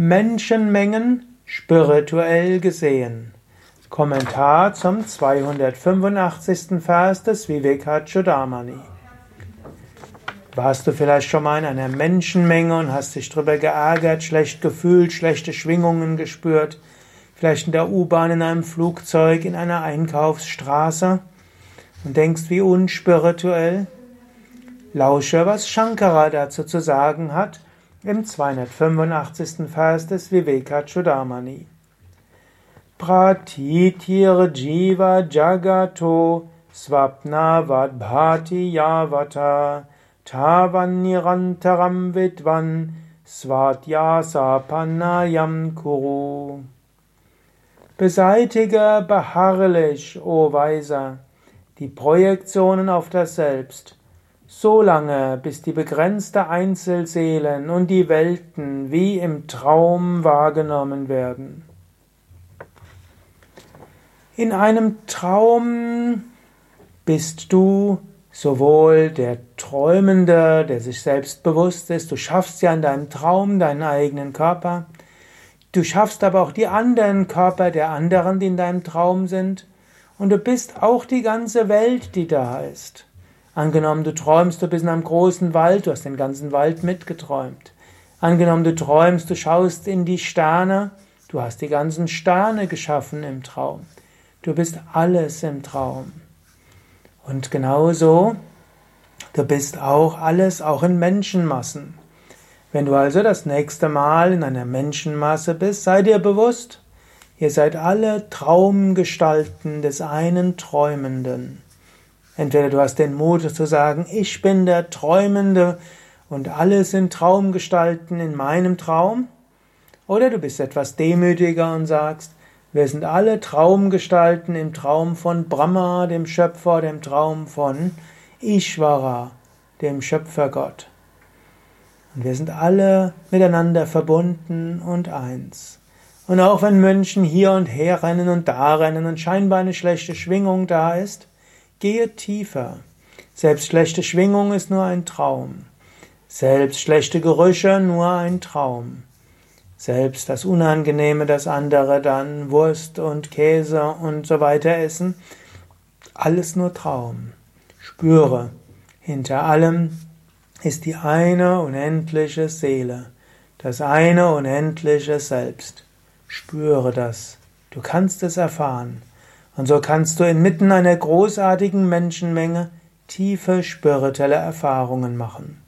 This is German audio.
Menschenmengen spirituell gesehen. Kommentar zum 285. Vers des Vivekachudamani. Warst du vielleicht schon mal in einer Menschenmenge und hast dich darüber geärgert, schlecht gefühlt, schlechte Schwingungen gespürt? Vielleicht in der U-Bahn, in einem Flugzeug, in einer Einkaufsstraße und denkst, wie unspirituell? Lausche, was Shankara dazu zu sagen hat im 285. Vers des Vivekachudamani. Pratitir jiva jagato svapna vadbhati yavata tavan nirantaram vidvan svatyasa panayam kuru. Beseitige beharrlich, o Weiser, die Projektionen auf das Selbst so lange, bis die begrenzte Einzelseelen und die Welten wie im Traum wahrgenommen werden. In einem Traum bist du sowohl der Träumende, der sich selbst bewusst ist, du schaffst ja in deinem Traum deinen eigenen Körper, du schaffst aber auch die anderen Körper der anderen, die in deinem Traum sind, und du bist auch die ganze Welt, die da ist. Angenommen, du träumst, du bist in einem großen Wald, du hast den ganzen Wald mitgeträumt. Angenommen, du träumst, du schaust in die Sterne, du hast die ganzen Sterne geschaffen im Traum. Du bist alles im Traum. Und genauso, du bist auch alles, auch in Menschenmassen. Wenn du also das nächste Mal in einer Menschenmasse bist, sei dir bewusst, ihr seid alle Traumgestalten des einen Träumenden. Entweder du hast den Mut zu sagen, ich bin der Träumende und alle sind Traumgestalten in meinem Traum, oder du bist etwas demütiger und sagst, wir sind alle Traumgestalten im Traum von Brahma, dem Schöpfer, dem Traum von Ishvara, dem Schöpfergott. Und wir sind alle miteinander verbunden und eins. Und auch wenn Mönchen hier und her rennen und da rennen und scheinbar eine schlechte Schwingung da ist, Gehe tiefer. Selbst schlechte Schwingung ist nur ein Traum. Selbst schlechte Gerüche nur ein Traum. Selbst das Unangenehme, das andere dann Wurst und Käse und so weiter essen, alles nur Traum. Spüre, hinter allem ist die eine unendliche Seele, das eine unendliche Selbst. Spüre das. Du kannst es erfahren. Und so kannst du inmitten einer großartigen Menschenmenge tiefe spirituelle Erfahrungen machen.